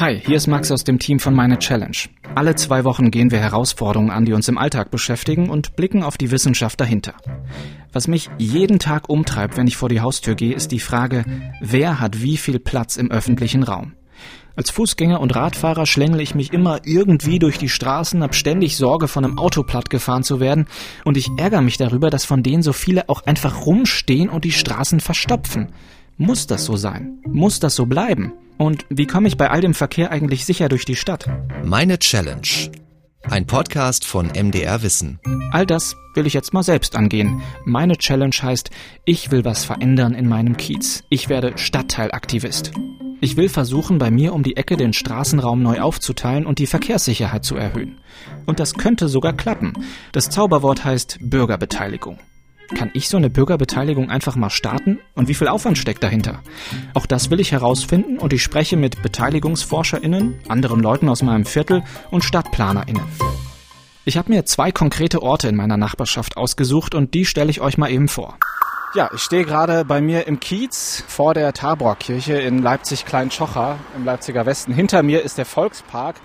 Hi, hier ist Max aus dem Team von Meine Challenge. Alle zwei Wochen gehen wir Herausforderungen an, die uns im Alltag beschäftigen und blicken auf die Wissenschaft dahinter. Was mich jeden Tag umtreibt, wenn ich vor die Haustür gehe, ist die Frage, wer hat wie viel Platz im öffentlichen Raum? Als Fußgänger und Radfahrer schlängel ich mich immer irgendwie durch die Straßen, hab ständig Sorge, von einem Auto plattgefahren zu werden und ich ärgere mich darüber, dass von denen so viele auch einfach rumstehen und die Straßen verstopfen. Muss das so sein? Muss das so bleiben? Und wie komme ich bei all dem Verkehr eigentlich sicher durch die Stadt? Meine Challenge. Ein Podcast von MDR Wissen. All das will ich jetzt mal selbst angehen. Meine Challenge heißt, ich will was verändern in meinem Kiez. Ich werde Stadtteilaktivist. Ich will versuchen, bei mir um die Ecke den Straßenraum neu aufzuteilen und die Verkehrssicherheit zu erhöhen. Und das könnte sogar klappen. Das Zauberwort heißt Bürgerbeteiligung. Kann ich so eine Bürgerbeteiligung einfach mal starten? Und wie viel Aufwand steckt dahinter? Auch das will ich herausfinden und ich spreche mit BeteiligungsforscherInnen, anderen Leuten aus meinem Viertel und StadtplanerInnen. Ich habe mir zwei konkrete Orte in meiner Nachbarschaft ausgesucht und die stelle ich euch mal eben vor. Ja, ich stehe gerade bei mir im Kiez vor der Taborkirche in Leipzig-Klein-Schocher im Leipziger Westen. Hinter mir ist der Volkspark.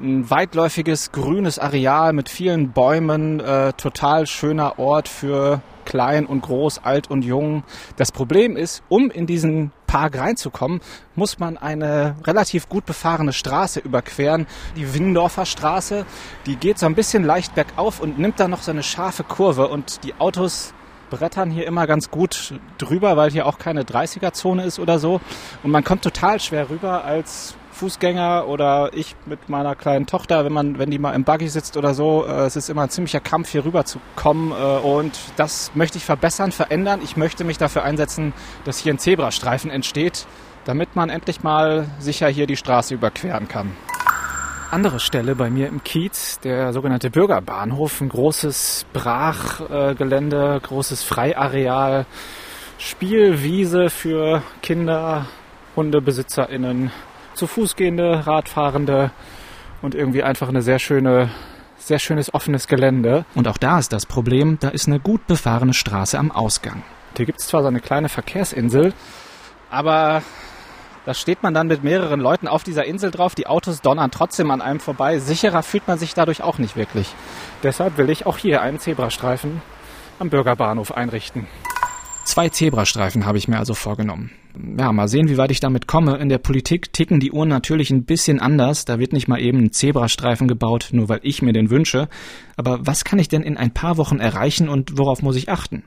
Ein weitläufiges grünes Areal mit vielen Bäumen, äh, total schöner Ort für klein und groß, alt und jung. Das Problem ist, um in diesen Park reinzukommen, muss man eine relativ gut befahrene Straße überqueren. Die Windorfer Straße, die geht so ein bisschen leicht bergauf und nimmt dann noch so eine scharfe Kurve und die Autos brettern hier immer ganz gut drüber, weil hier auch keine 30er-Zone ist oder so. Und man kommt total schwer rüber als Fußgänger oder ich mit meiner kleinen Tochter, wenn man, wenn die mal im Buggy sitzt oder so, äh, es ist immer ein ziemlicher Kampf, hier rüber zu kommen. Äh, und das möchte ich verbessern, verändern. Ich möchte mich dafür einsetzen, dass hier ein Zebrastreifen entsteht, damit man endlich mal sicher hier die Straße überqueren kann andere Stelle bei mir im Kiez, der sogenannte Bürgerbahnhof, ein großes Brachgelände, großes Freiareal, Spielwiese für Kinder, HundebesitzerInnen, zu Fuß gehende, Radfahrende und irgendwie einfach eine sehr schöne, sehr schönes offenes Gelände. Und auch da ist das Problem, da ist eine gut befahrene Straße am Ausgang. Hier gibt es zwar so eine kleine Verkehrsinsel, aber da steht man dann mit mehreren Leuten auf dieser Insel drauf. Die Autos donnern trotzdem an einem vorbei. Sicherer fühlt man sich dadurch auch nicht wirklich. Deshalb will ich auch hier einen Zebrastreifen am Bürgerbahnhof einrichten. Zwei Zebrastreifen habe ich mir also vorgenommen. Ja, mal sehen, wie weit ich damit komme. In der Politik ticken die Uhren natürlich ein bisschen anders. Da wird nicht mal eben ein Zebrastreifen gebaut, nur weil ich mir den wünsche. Aber was kann ich denn in ein paar Wochen erreichen und worauf muss ich achten?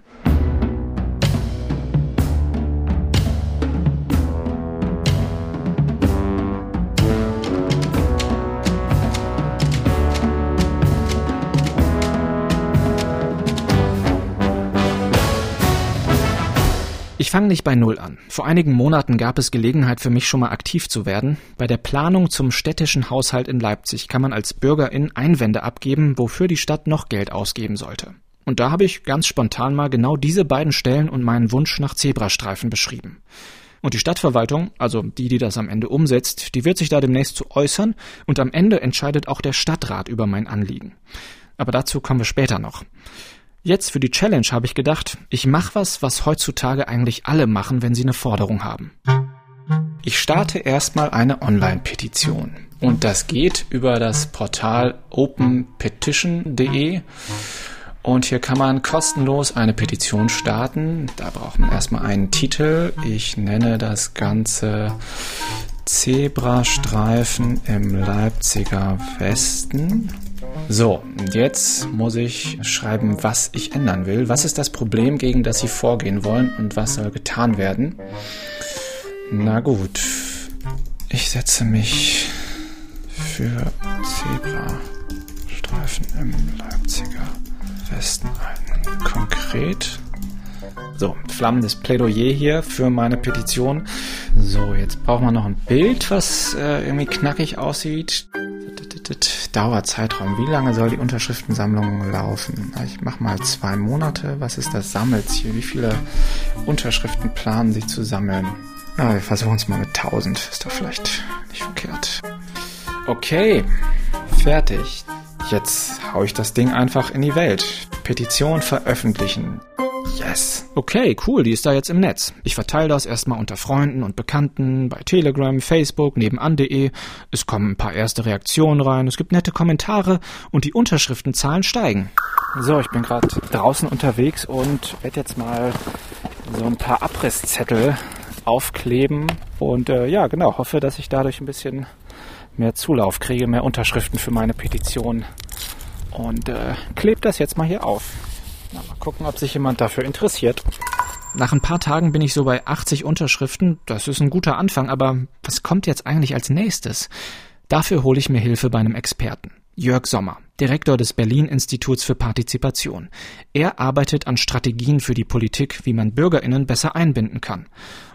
Ich fange nicht bei Null an. Vor einigen Monaten gab es Gelegenheit für mich schon mal aktiv zu werden. Bei der Planung zum städtischen Haushalt in Leipzig kann man als Bürgerin Einwände abgeben, wofür die Stadt noch Geld ausgeben sollte. Und da habe ich ganz spontan mal genau diese beiden Stellen und meinen Wunsch nach Zebrastreifen beschrieben. Und die Stadtverwaltung, also die, die das am Ende umsetzt, die wird sich da demnächst zu äußern und am Ende entscheidet auch der Stadtrat über mein Anliegen. Aber dazu kommen wir später noch. Jetzt für die Challenge habe ich gedacht, ich mache was, was heutzutage eigentlich alle machen, wenn sie eine Forderung haben. Ich starte erstmal eine Online-Petition. Und das geht über das Portal openpetition.de. Und hier kann man kostenlos eine Petition starten. Da braucht man erstmal einen Titel. Ich nenne das Ganze Zebrastreifen im Leipziger Westen. So, jetzt muss ich schreiben, was ich ändern will. Was ist das Problem, gegen das Sie vorgehen wollen und was soll getan werden? Na gut, ich setze mich für Zebrastreifen im Leipziger Westen ein. Konkret. So, flammendes Plädoyer hier für meine Petition. So, jetzt brauchen wir noch ein Bild, was äh, irgendwie knackig aussieht. Dauerzeitraum. Wie lange soll die Unterschriftensammlung laufen? Ich mache mal zwei Monate. Was ist das Sammelziel? Wie viele Unterschriften planen Sie zu sammeln? Na, wir versuchen es mal mit 1000. Ist doch vielleicht nicht verkehrt. Okay, fertig. Jetzt hau ich das Ding einfach in die Welt. Petition veröffentlichen. Yes. Okay, cool, die ist da jetzt im Netz. Ich verteile das erstmal unter Freunden und Bekannten, bei Telegram, Facebook, nebenan.de. Es kommen ein paar erste Reaktionen rein, es gibt nette Kommentare und die Unterschriftenzahlen steigen. So, ich bin gerade draußen unterwegs und werde jetzt mal so ein paar Abrisszettel aufkleben und äh, ja, genau, hoffe, dass ich dadurch ein bisschen mehr Zulauf kriege, mehr Unterschriften für meine Petition und äh, klebe das jetzt mal hier auf. Na, mal gucken, ob sich jemand dafür interessiert. Nach ein paar Tagen bin ich so bei 80 Unterschriften. Das ist ein guter Anfang, aber was kommt jetzt eigentlich als nächstes? Dafür hole ich mir Hilfe bei einem Experten. Jörg Sommer, Direktor des Berlin Instituts für Partizipation. Er arbeitet an Strategien für die Politik, wie man Bürgerinnen besser einbinden kann.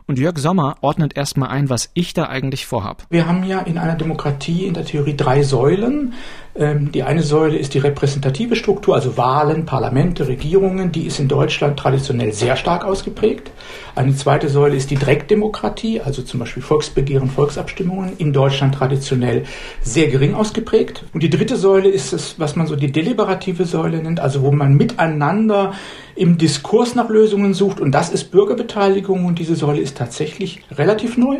Und Jörg Sommer ordnet erstmal ein, was ich da eigentlich vorhab. Wir haben ja in einer Demokratie in der Theorie drei Säulen. Ähm, die eine Säule ist die repräsentative Struktur, also Wahlen, Parlamente, Regierungen. Die ist in Deutschland traditionell sehr stark ausgeprägt. Eine zweite Säule ist die Direktdemokratie, also zum Beispiel Volksbegehren, Volksabstimmungen. In Deutschland traditionell sehr gering ausgeprägt. Und die dritte Säule ist es, was man so die deliberative Säule nennt, also wo man miteinander im Diskurs nach Lösungen sucht. Und das ist Bürgerbeteiligung. Und diese Säule ist tatsächlich relativ neu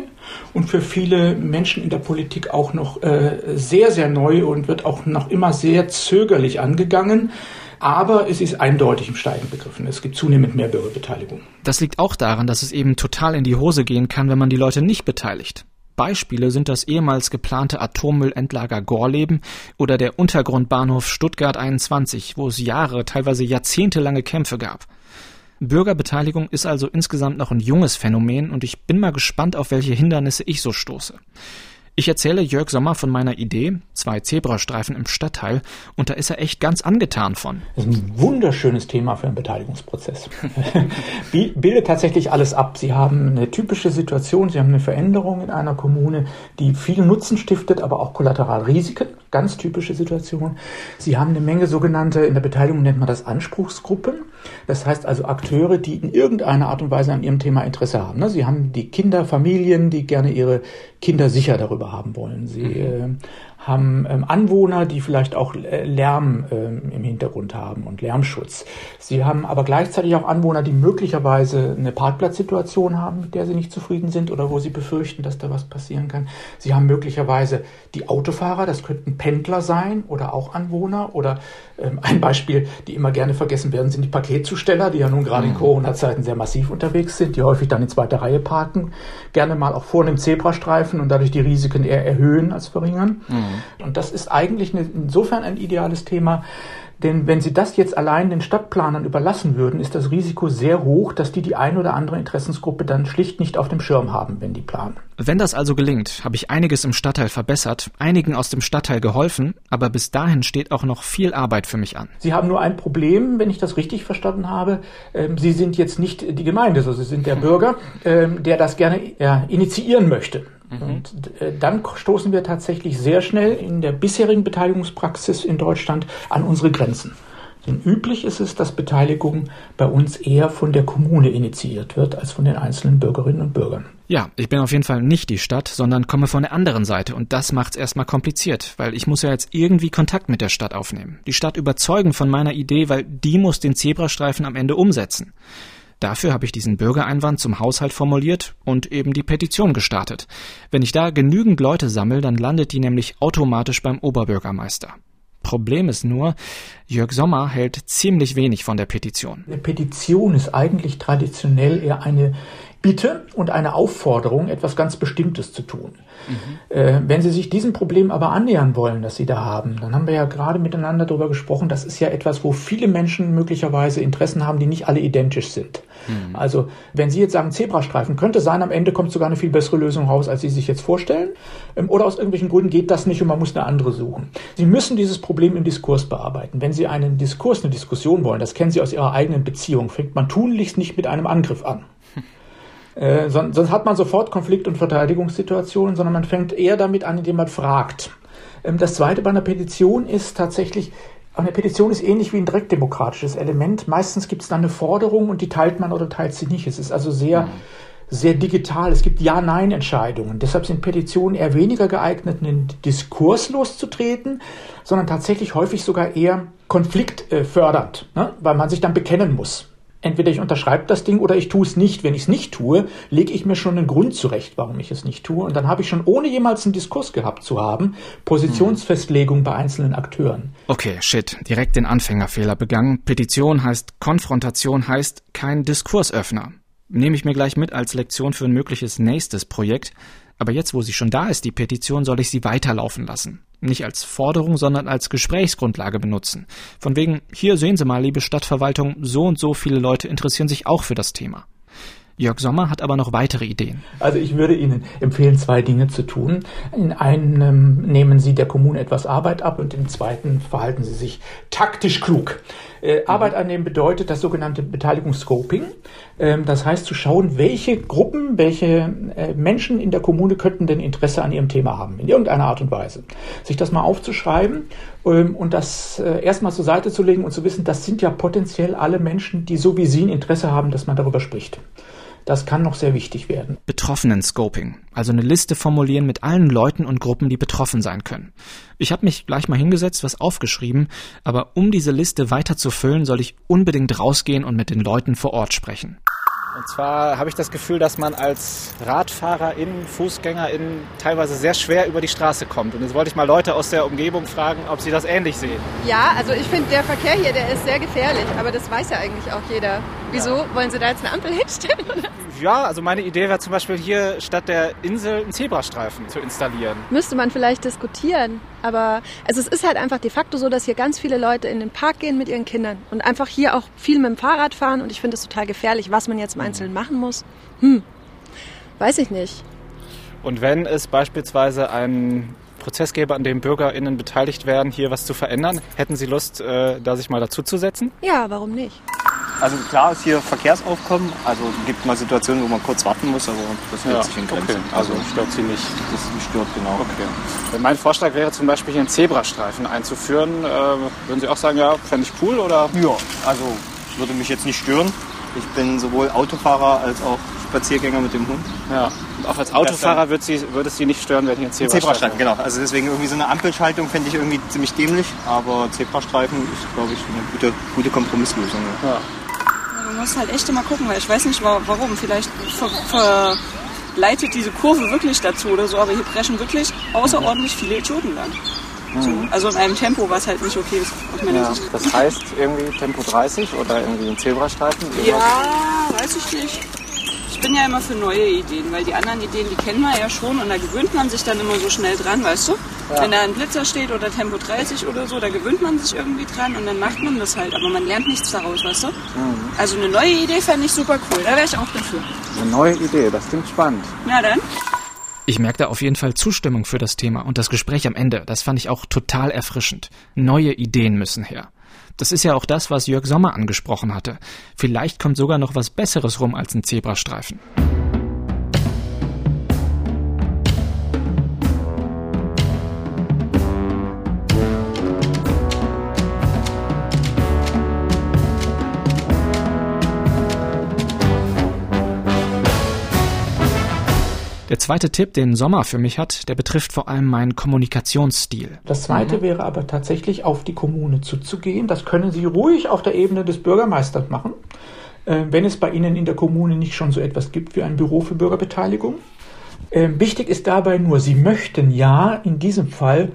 und für viele Menschen in der Politik auch noch äh, sehr, sehr neu und wird auch noch immer sehr zögerlich angegangen. Aber es ist eindeutig im Steigen begriffen. Es gibt zunehmend mehr Bürgerbeteiligung. Das liegt auch daran, dass es eben total in die Hose gehen kann, wenn man die Leute nicht beteiligt. Beispiele sind das ehemals geplante Atommüllendlager Gorleben oder der Untergrundbahnhof Stuttgart 21, wo es Jahre, teilweise jahrzehntelange Kämpfe gab. Bürgerbeteiligung ist also insgesamt noch ein junges Phänomen und ich bin mal gespannt, auf welche Hindernisse ich so stoße. Ich erzähle Jörg Sommer von meiner Idee, zwei Zebrastreifen im Stadtteil, und da ist er echt ganz angetan von. Das ist ein wunderschönes Thema für einen Beteiligungsprozess. Bildet tatsächlich alles ab. Sie haben eine typische Situation, Sie haben eine Veränderung in einer Kommune, die viel Nutzen stiftet, aber auch Kollateralrisiken. Ganz typische Situation. Sie haben eine Menge sogenannte, in der Beteiligung nennt man das Anspruchsgruppen. Das heißt also Akteure, die in irgendeiner Art und Weise an ihrem Thema Interesse haben. Ne? Sie haben die Kinder, Familien, die gerne ihre Kinder sicher darüber haben wollen. Sie mhm. Haben ähm, Anwohner, die vielleicht auch äh, Lärm ähm, im Hintergrund haben und Lärmschutz. Sie haben aber gleichzeitig auch Anwohner, die möglicherweise eine Parkplatzsituation haben, mit der sie nicht zufrieden sind oder wo sie befürchten, dass da was passieren kann. Sie haben möglicherweise die Autofahrer, das könnten Pendler sein oder auch Anwohner oder ähm, ein Beispiel, die immer gerne vergessen werden, sind die Paketzusteller, die ja nun gerade in mhm. Corona-Zeiten sehr massiv unterwegs sind, die häufig dann in zweiter Reihe parken, gerne mal auch vor einem Zebrastreifen und dadurch die Risiken eher erhöhen als verringern. Mhm. Und das ist eigentlich eine, insofern ein ideales Thema, denn wenn Sie das jetzt allein den Stadtplanern überlassen würden, ist das Risiko sehr hoch, dass die die ein oder andere Interessensgruppe dann schlicht nicht auf dem Schirm haben, wenn die planen. Wenn das also gelingt, habe ich einiges im Stadtteil verbessert, einigen aus dem Stadtteil geholfen, aber bis dahin steht auch noch viel Arbeit für mich an. Sie haben nur ein Problem, wenn ich das richtig verstanden habe. Ähm, Sie sind jetzt nicht die Gemeinde, sondern Sie sind der Bürger, ähm, der das gerne ja, initiieren möchte. Mhm. Und äh, dann stoßen wir tatsächlich sehr schnell in der bisherigen Beteiligungspraxis in Deutschland an unsere Grenzen. Denn üblich ist es, dass Beteiligung bei uns eher von der Kommune initiiert wird als von den einzelnen Bürgerinnen und Bürgern. Ja, ich bin auf jeden Fall nicht die Stadt, sondern komme von der anderen Seite und das macht's erstmal kompliziert, weil ich muss ja jetzt irgendwie Kontakt mit der Stadt aufnehmen. Die Stadt überzeugen von meiner Idee, weil die muss den Zebrastreifen am Ende umsetzen. Dafür habe ich diesen Bürgereinwand zum Haushalt formuliert und eben die Petition gestartet. Wenn ich da genügend Leute sammle, dann landet die nämlich automatisch beim Oberbürgermeister. Problem ist nur, Jörg Sommer hält ziemlich wenig von der Petition. Eine Petition ist eigentlich traditionell eher eine Bitte und eine Aufforderung, etwas ganz Bestimmtes zu tun. Mhm. Äh, wenn Sie sich diesem Problem aber annähern wollen, das Sie da haben, dann haben wir ja gerade miteinander darüber gesprochen, das ist ja etwas, wo viele Menschen möglicherweise Interessen haben, die nicht alle identisch sind. Mhm. Also wenn Sie jetzt sagen Zebrastreifen, könnte sein, am Ende kommt sogar eine viel bessere Lösung raus, als Sie sich jetzt vorstellen. Ähm, oder aus irgendwelchen Gründen geht das nicht und man muss eine andere suchen. Sie müssen dieses Problem im Diskurs bearbeiten. Wenn Sie einen Diskurs, eine Diskussion wollen, das kennen Sie aus Ihrer eigenen Beziehung, fängt man tunlichst nicht mit einem Angriff an. Äh, sonst, sonst hat man sofort Konflikt- und Verteidigungssituationen, sondern man fängt eher damit an, indem man fragt. Ähm, das Zweite bei einer Petition ist tatsächlich, eine Petition ist ähnlich wie ein direktdemokratisches Element. Meistens gibt es dann eine Forderung und die teilt man oder teilt sie nicht. Es ist also sehr, sehr digital. Es gibt Ja-Nein-Entscheidungen. Deshalb sind Petitionen eher weniger geeignet, einen Diskurs loszutreten, sondern tatsächlich häufig sogar eher konfliktfördernd, ne? weil man sich dann bekennen muss. Entweder ich unterschreibe das Ding oder ich tue es nicht. Wenn ich es nicht tue, lege ich mir schon einen Grund zurecht, warum ich es nicht tue. Und dann habe ich schon, ohne jemals einen Diskurs gehabt zu haben, Positionsfestlegung bei einzelnen Akteuren. Okay, shit, direkt den Anfängerfehler begangen. Petition heißt Konfrontation heißt kein Diskursöffner. Nehme ich mir gleich mit als Lektion für ein mögliches nächstes Projekt. Aber jetzt, wo sie schon da ist, die Petition, soll ich sie weiterlaufen lassen. Nicht als Forderung, sondern als Gesprächsgrundlage benutzen. Von wegen, hier sehen Sie mal, liebe Stadtverwaltung, so und so viele Leute interessieren sich auch für das Thema. Jörg Sommer hat aber noch weitere Ideen. Also ich würde Ihnen empfehlen, zwei Dinge zu tun. In einem nehmen Sie der Kommune etwas Arbeit ab und im zweiten verhalten Sie sich taktisch klug. Äh, Arbeit annehmen bedeutet das sogenannte Beteiligungsscoping. Ähm, das heißt zu schauen, welche Gruppen, welche äh, Menschen in der Kommune könnten denn Interesse an ihrem Thema haben, in irgendeiner Art und Weise. Sich das mal aufzuschreiben ähm, und das äh, erstmal zur Seite zu legen und zu wissen, das sind ja potenziell alle Menschen, die so wie Sie ein Interesse haben, dass man darüber spricht. Das kann noch sehr wichtig werden. Betroffenen-Scoping, also eine Liste formulieren mit allen Leuten und Gruppen, die betroffen sein können. Ich habe mich gleich mal hingesetzt, was aufgeschrieben, aber um diese Liste weiter zu füllen, soll ich unbedingt rausgehen und mit den Leuten vor Ort sprechen. Und zwar habe ich das Gefühl, dass man als Radfahrerin, Fußgängerin teilweise sehr schwer über die Straße kommt. Und jetzt wollte ich mal Leute aus der Umgebung fragen, ob sie das ähnlich sehen. Ja, also ich finde, der Verkehr hier, der ist sehr gefährlich. Aber das weiß ja eigentlich auch jeder. Wieso? Wollen Sie da jetzt eine Ampel hinstellen? Oder? Ja, also meine Idee wäre zum Beispiel hier statt der Insel einen Zebrastreifen zu installieren. Müsste man vielleicht diskutieren. Aber also es ist halt einfach de facto so, dass hier ganz viele Leute in den Park gehen mit ihren Kindern und einfach hier auch viel mit dem Fahrrad fahren. Und ich finde es total gefährlich, was man jetzt im Einzelnen machen muss. Hm, weiß ich nicht. Und wenn es beispielsweise einen Prozess gäbe, an dem BürgerInnen beteiligt werden, hier was zu verändern, hätten Sie Lust, äh, da sich mal dazuzusetzen? Ja, warum nicht? Also klar ist hier Verkehrsaufkommen. Also gibt mal Situationen, wo man kurz warten muss, aber das hält ja, sich in Grenzen. Okay. Also, stört sie nicht. Das stört genau. Okay. Mein Vorschlag wäre zum Beispiel hier einen Zebrastreifen einzuführen. Äh, würden Sie auch sagen, ja, fände ich cool oder? Ja, also würde mich jetzt nicht stören. Ich bin sowohl Autofahrer als auch Spaziergänger mit dem Hund. Ja. Und auch als Autofahrer würde, sie, würde es Sie nicht stören, wenn hier ein Zebrastreifen... Zebrastreifen, genau. Also deswegen irgendwie so eine Ampelschaltung fände ich irgendwie ziemlich dämlich. Aber Zebrastreifen ist, glaube ich, eine gute, gute Kompromisslösung. Ja man muss halt echt immer gucken, weil ich weiß nicht warum. Vielleicht verleitet diese Kurve wirklich dazu oder so, aber hier preschen wirklich außerordentlich viele Idioten lang. So, mhm. also in einem Tempo, was halt nicht okay ist. Ja, das heißt irgendwie Tempo 30 oder irgendwie ein Zebrastreifen? Ja, weiß ich nicht ich bin ja immer für neue Ideen, weil die anderen Ideen, die kennen wir ja schon und da gewöhnt man sich dann immer so schnell dran, weißt du? Ja. Wenn da ein Blitzer steht oder Tempo 30 oder so, da gewöhnt man sich irgendwie dran und dann macht man das halt, aber man lernt nichts daraus, weißt du? Mhm. Also eine neue Idee fände ich super cool, da wäre ich auch dafür. Eine neue Idee, das klingt spannend. Na dann. Ich merkte auf jeden Fall Zustimmung für das Thema und das Gespräch am Ende, das fand ich auch total erfrischend. Neue Ideen müssen her. Das ist ja auch das, was Jörg Sommer angesprochen hatte. Vielleicht kommt sogar noch was Besseres rum als ein Zebrastreifen. Der zweite Tipp, den Sommer für mich hat, der betrifft vor allem meinen Kommunikationsstil. Das zweite mhm. wäre aber tatsächlich auf die Kommune zuzugehen. Das können Sie ruhig auf der Ebene des Bürgermeisters machen, äh, wenn es bei Ihnen in der Kommune nicht schon so etwas gibt wie ein Büro für Bürgerbeteiligung. Äh, wichtig ist dabei nur, Sie möchten ja in diesem Fall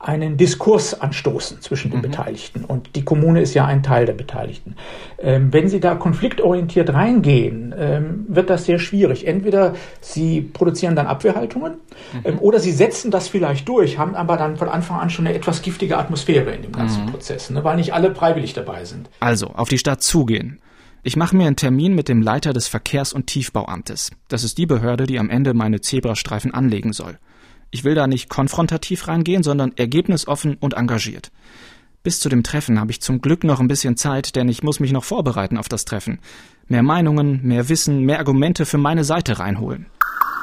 einen Diskurs anstoßen zwischen den mhm. Beteiligten. Und die Kommune ist ja ein Teil der Beteiligten. Ähm, wenn Sie da konfliktorientiert reingehen, ähm, wird das sehr schwierig. Entweder Sie produzieren dann Abwehrhaltungen mhm. ähm, oder Sie setzen das vielleicht durch, haben aber dann von Anfang an schon eine etwas giftige Atmosphäre in dem ganzen mhm. Prozess, ne, weil nicht alle freiwillig dabei sind. Also auf die Stadt zugehen. Ich mache mir einen Termin mit dem Leiter des Verkehrs- und Tiefbauamtes. Das ist die Behörde, die am Ende meine Zebrastreifen anlegen soll. Ich will da nicht konfrontativ reingehen, sondern ergebnisoffen und engagiert. Bis zu dem Treffen habe ich zum Glück noch ein bisschen Zeit, denn ich muss mich noch vorbereiten auf das Treffen. Mehr Meinungen, mehr Wissen, mehr Argumente für meine Seite reinholen.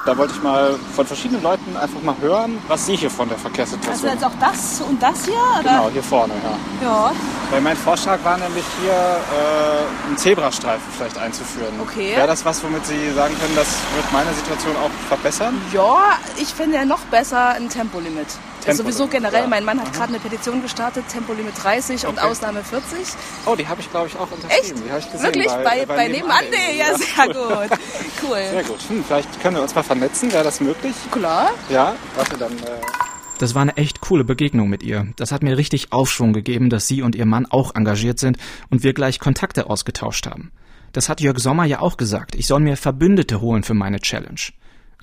Da wollte ich mal von verschiedenen Leuten einfach mal hören, was sie hier von der Verkehrssituation. Also jetzt auch das und das hier? Oder? Genau, hier vorne, ja. Ja. Weil mein Vorschlag war nämlich hier äh, einen Zebrastreifen vielleicht einzuführen. Okay. Wäre das was, womit Sie sagen können, das wird meine Situation auch verbessern? Ja, ich finde ja noch besser ein Tempolimit. Tempo sowieso generell. Ja. Mein Mann hat gerade eine Petition gestartet, Tempolimit 30 okay. und Ausnahme 40. Oh, die habe ich, glaube ich, auch unterschrieben. Echt? Die ich gesehen, Wirklich? Bei, bei, bei, bei nebenan? Nee, ja, sehr gut. Cool. Sehr gut. Hm, vielleicht können wir uns mal vernetzen. Wäre das möglich? Klar. Ja, warte, dann... Äh das war eine echt coole Begegnung mit ihr. Das hat mir richtig Aufschwung gegeben, dass sie und ihr Mann auch engagiert sind und wir gleich Kontakte ausgetauscht haben. Das hat Jörg Sommer ja auch gesagt. Ich soll mir Verbündete holen für meine Challenge.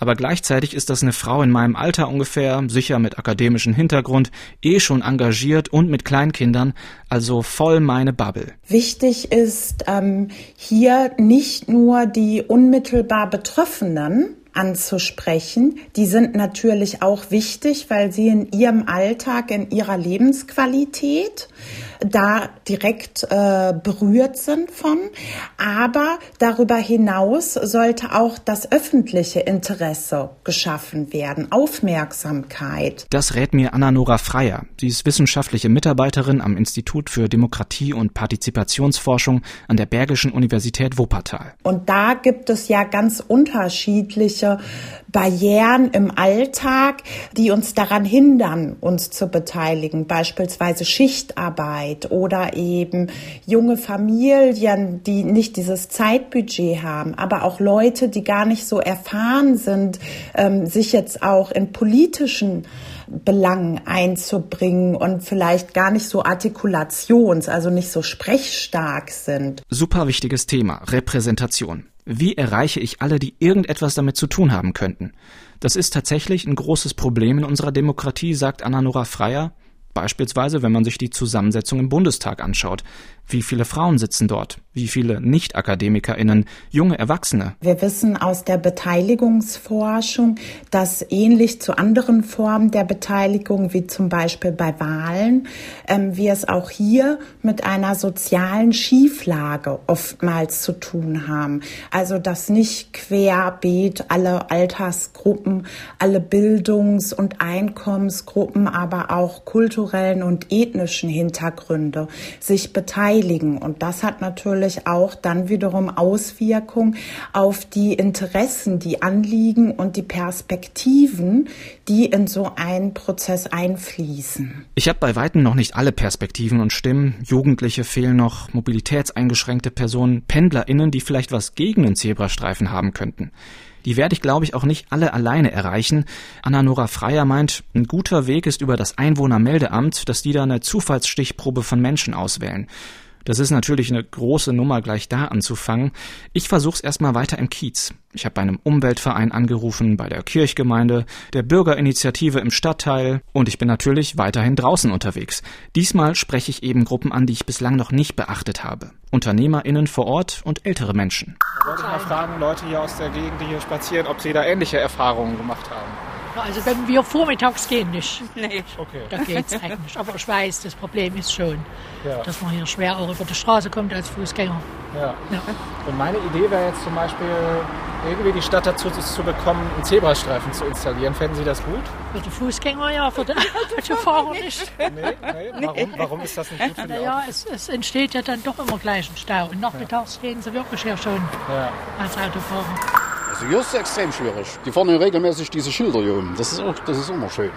Aber gleichzeitig ist das eine Frau in meinem Alter ungefähr, sicher mit akademischem Hintergrund, eh schon engagiert und mit Kleinkindern, also voll meine Bubble. Wichtig ist ähm, hier nicht nur die unmittelbar Betroffenen, anzusprechen. Die sind natürlich auch wichtig, weil sie in ihrem Alltag, in ihrer Lebensqualität da direkt äh, berührt sind von. Aber darüber hinaus sollte auch das öffentliche Interesse geschaffen werden, Aufmerksamkeit. Das rät mir Anna-Nora Freier. Sie ist wissenschaftliche Mitarbeiterin am Institut für Demokratie und Partizipationsforschung an der Bergischen Universität Wuppertal. Und da gibt es ja ganz unterschiedliche Barrieren im Alltag, die uns daran hindern, uns zu beteiligen, beispielsweise Schichtarbeit oder eben junge Familien, die nicht dieses Zeitbudget haben, aber auch Leute, die gar nicht so erfahren sind, ähm, sich jetzt auch in politischen Belangen einzubringen und vielleicht gar nicht so artikulations, also nicht so sprechstark sind. Super wichtiges Thema, Repräsentation. Wie erreiche ich alle, die irgendetwas damit zu tun haben könnten? Das ist tatsächlich ein großes Problem in unserer Demokratie, sagt Anna-Nora Freier. Beispielsweise, wenn man sich die Zusammensetzung im Bundestag anschaut. Wie viele Frauen sitzen dort? Wie viele Nicht-AkademikerInnen, junge Erwachsene? Wir wissen aus der Beteiligungsforschung, dass ähnlich zu anderen Formen der Beteiligung, wie zum Beispiel bei Wahlen, ähm, wir es auch hier mit einer sozialen Schieflage oftmals zu tun haben. Also, dass nicht querbeet alle Altersgruppen, alle Bildungs- und Einkommensgruppen, aber auch kulturellen und ethnischen Hintergründe sich beteiligen beteiligen. Und das hat natürlich auch dann wiederum Auswirkungen auf die Interessen, die Anliegen und die Perspektiven, die in so einen Prozess einfließen. Ich habe bei weitem noch nicht alle Perspektiven und Stimmen. Jugendliche fehlen noch, mobilitätseingeschränkte Personen, PendlerInnen, die vielleicht was gegen den Zebrastreifen haben könnten. Die werde ich, glaube ich, auch nicht alle alleine erreichen. Anna-Nora Freier meint, ein guter Weg ist über das Einwohnermeldeamt, dass die da eine Zufallsstichprobe von Menschen auswählen. Das ist natürlich eine große Nummer, gleich da anzufangen. Ich versuch's erstmal weiter im Kiez. Ich habe bei einem Umweltverein angerufen, bei der Kirchgemeinde, der Bürgerinitiative im Stadtteil und ich bin natürlich weiterhin draußen unterwegs. Diesmal spreche ich eben Gruppen an, die ich bislang noch nicht beachtet habe. UnternehmerInnen vor Ort und ältere Menschen. Da wollte ich mal fragen, Leute hier aus der Gegend, die hier spazieren, ob sie da ähnliche Erfahrungen gemacht haben. Also wenn wir vormittags gehen nicht. Nee. Okay. Da geht es eigentlich. Aber ich weiß, das Problem ist schon, ja. dass man hier schwer auch über die Straße kommt als Fußgänger. Ja. ja. Und meine Idee wäre jetzt zum Beispiel, irgendwie die Stadt dazu zu bekommen, einen Zebrastreifen zu installieren. Fänden Sie das gut? Für die Fußgänger ja, für die, für die Fahrer nicht. Nee, nee. Warum, warum ist das nicht gut für die Naja, es, es, entsteht ja dann doch immer gleich ein Stau. Und nachmittags ja. gehen Sie wirklich hier schon ja. als Autofahrer. Also hier ist es extrem schwierig. Die fahren ja regelmäßig diese Schilder hier um. Das ist, auch, das ist immer schön.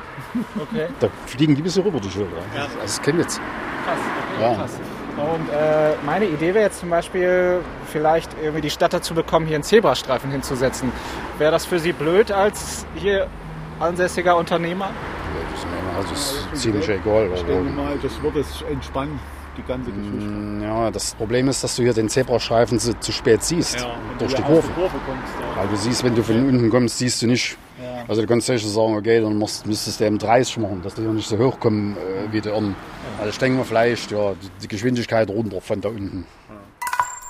Okay. Da fliegen die ein bisschen rüber, die Schilder. Ja. Das ist kein Witz. Krass, okay, ja. krass. Und äh, meine Idee wäre jetzt zum Beispiel, vielleicht irgendwie die Stadt dazu bekommen, hier einen Zebrastreifen hinzusetzen. Wäre das für Sie blöd als hier ansässiger Unternehmer? Ja, das ist, mir, das ist ziemlich egal. Ich denke mal, das wird es entspannen die ganze Geschichte. Mm, ja, das Problem ist, dass du hier den Zebrastreifen zu, zu spät siehst. Ja, durch die Kurve. Kurve kommst, ja. Weil du siehst, wenn du von unten kommst, siehst du nicht. Ja. Also du kannst sicher sagen, okay, dann musst, müsstest du eben 30 machen, dass du hier nicht so hoch kommen äh, wie der Irren. Also ich denke mal vielleicht, ja, die, die Geschwindigkeit runter von da unten.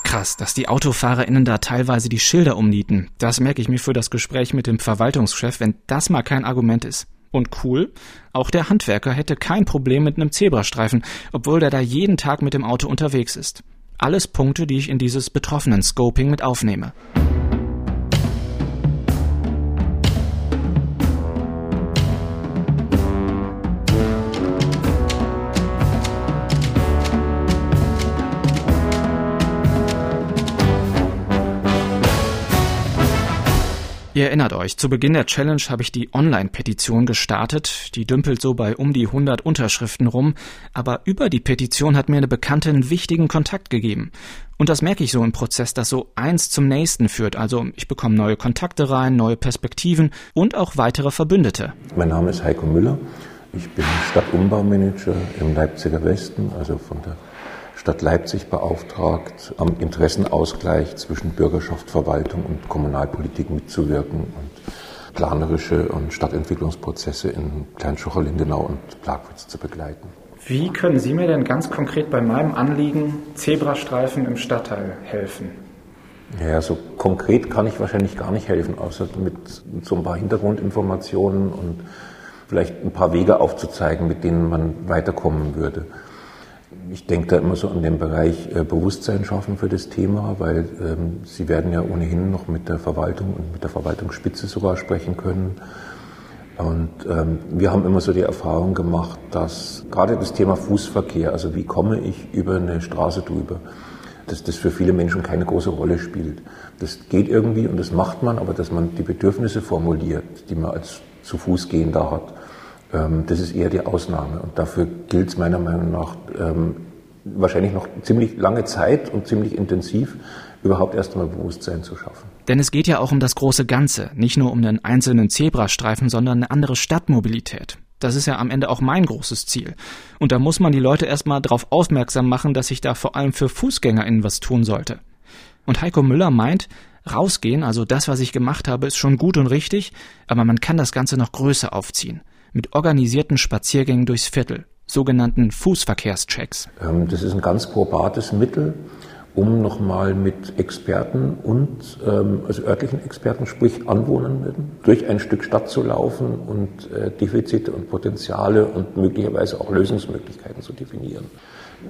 Krass, dass die AutofahrerInnen da teilweise die Schilder umnieten. Das merke ich mir für das Gespräch mit dem Verwaltungschef, wenn das mal kein Argument ist. Und cool, auch der Handwerker hätte kein Problem mit einem Zebrastreifen, obwohl der da jeden Tag mit dem Auto unterwegs ist. Alles Punkte, die ich in dieses betroffenen Scoping mit aufnehme. Ihr erinnert euch, zu Beginn der Challenge habe ich die Online-Petition gestartet. Die dümpelt so bei um die 100 Unterschriften rum. Aber über die Petition hat mir eine Bekannte einen wichtigen Kontakt gegeben. Und das merke ich so im Prozess, dass so eins zum nächsten führt. Also ich bekomme neue Kontakte rein, neue Perspektiven und auch weitere Verbündete. Mein Name ist Heiko Müller. Ich bin Stadtumbaumanager im Leipziger Westen, also von der Stadt Leipzig beauftragt, am Interessenausgleich zwischen Bürgerschaft, Verwaltung und Kommunalpolitik mitzuwirken und planerische und Stadtentwicklungsprozesse in Kleinschocher-Lindenau und Plagwitz zu begleiten. Wie können Sie mir denn ganz konkret bei meinem Anliegen Zebrastreifen im Stadtteil helfen? Ja, so konkret kann ich wahrscheinlich gar nicht helfen, außer mit so ein paar Hintergrundinformationen und vielleicht ein paar Wege aufzuzeigen, mit denen man weiterkommen würde ich denke da immer so an den Bereich äh, Bewusstsein schaffen für das Thema, weil ähm, Sie werden ja ohnehin noch mit der Verwaltung und mit der Verwaltungsspitze sogar sprechen können. Und ähm, wir haben immer so die Erfahrung gemacht, dass gerade das Thema Fußverkehr, also wie komme ich über eine Straße drüber, dass das für viele Menschen keine große Rolle spielt. Das geht irgendwie und das macht man, aber dass man die Bedürfnisse formuliert, die man als zu Fuß gehender hat, ähm, das ist eher die Ausnahme. Und dafür gilt es meiner Meinung nach ähm, wahrscheinlich noch ziemlich lange Zeit und ziemlich intensiv, überhaupt erst einmal Bewusstsein zu schaffen. Denn es geht ja auch um das große Ganze, nicht nur um einen einzelnen Zebrastreifen, sondern eine andere Stadtmobilität. Das ist ja am Ende auch mein großes Ziel. Und da muss man die Leute erstmal darauf aufmerksam machen, dass sich da vor allem für FußgängerInnen was tun sollte. Und Heiko Müller meint, rausgehen, also das, was ich gemacht habe, ist schon gut und richtig, aber man kann das Ganze noch größer aufziehen mit organisierten Spaziergängen durchs Viertel, sogenannten Fußverkehrschecks. Ähm, das ist ein ganz probates Mittel, um nochmal mit Experten und ähm, also örtlichen Experten, sprich Anwohnern, durch ein Stück Stadt zu laufen und äh, Defizite und Potenziale und möglicherweise auch Lösungsmöglichkeiten zu definieren.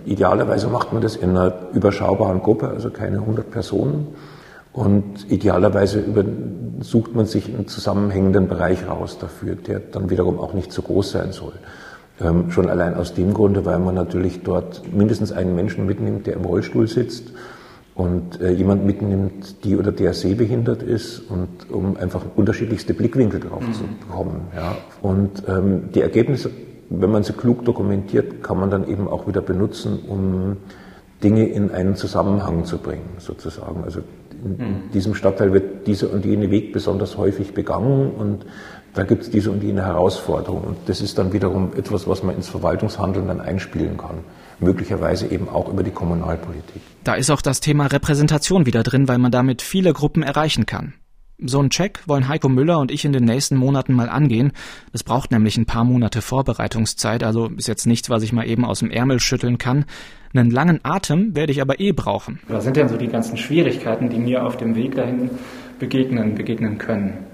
Idealerweise macht man das in einer überschaubaren Gruppe, also keine 100 Personen. Und idealerweise über, sucht man sich einen zusammenhängenden Bereich raus dafür, der dann wiederum auch nicht zu groß sein soll. Ähm, schon allein aus dem Grunde, weil man natürlich dort mindestens einen Menschen mitnimmt, der im Rollstuhl sitzt und äh, jemand mitnimmt, die oder der sehbehindert ist und um einfach unterschiedlichste Blickwinkel drauf mhm. zu bekommen. Ja. Und ähm, die Ergebnisse, wenn man sie klug dokumentiert, kann man dann eben auch wieder benutzen, um Dinge in einen Zusammenhang zu bringen, sozusagen. Also in mhm. diesem Stadtteil wird dieser und jene Weg besonders häufig begangen und da gibt es diese und jene Herausforderung. Und das ist dann wiederum etwas, was man ins Verwaltungshandeln dann einspielen kann. Möglicherweise eben auch über die Kommunalpolitik. Da ist auch das Thema Repräsentation wieder drin, weil man damit viele Gruppen erreichen kann. So einen Check wollen Heiko Müller und ich in den nächsten Monaten mal angehen. Es braucht nämlich ein paar Monate Vorbereitungszeit, also ist jetzt nichts, was ich mal eben aus dem Ärmel schütteln kann. Einen langen Atem werde ich aber eh brauchen. Was sind denn so die ganzen Schwierigkeiten, die mir auf dem Weg dahin begegnen, begegnen können?